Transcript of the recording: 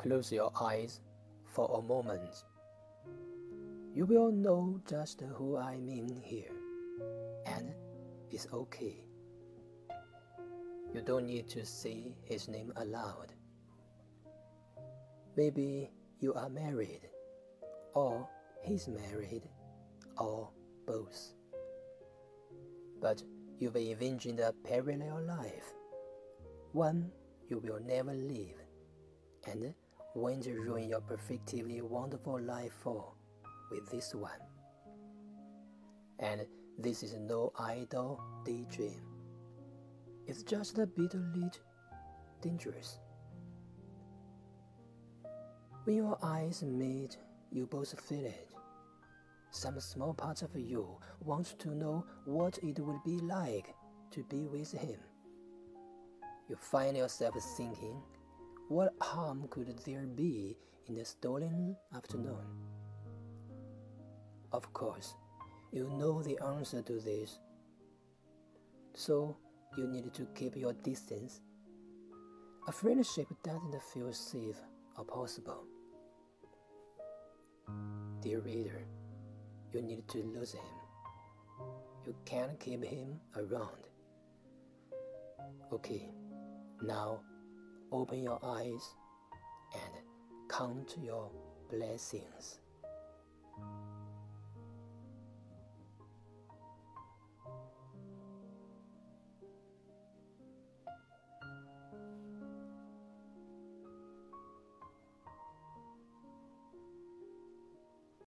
Close your eyes for a moment. You will know just who I mean here, and it's okay. You don't need to say his name aloud. Maybe you are married, or he's married, or both. But you've imagined a parallel life, one you will never live, and when to ruin your perfectly wonderful life for with this one. And this is no idle daydream. It's just a bit lit dangerous. When your eyes meet, you both feel it. Some small part of you wants to know what it would be like to be with him. You find yourself thinking, what harm could there be in a stolen afternoon? Of course, you know the answer to this. So you need to keep your distance. A friendship doesn't feel safe or possible. Dear reader, you need to lose him. You can't keep him around. Okay, now open your eyes and count your blessings.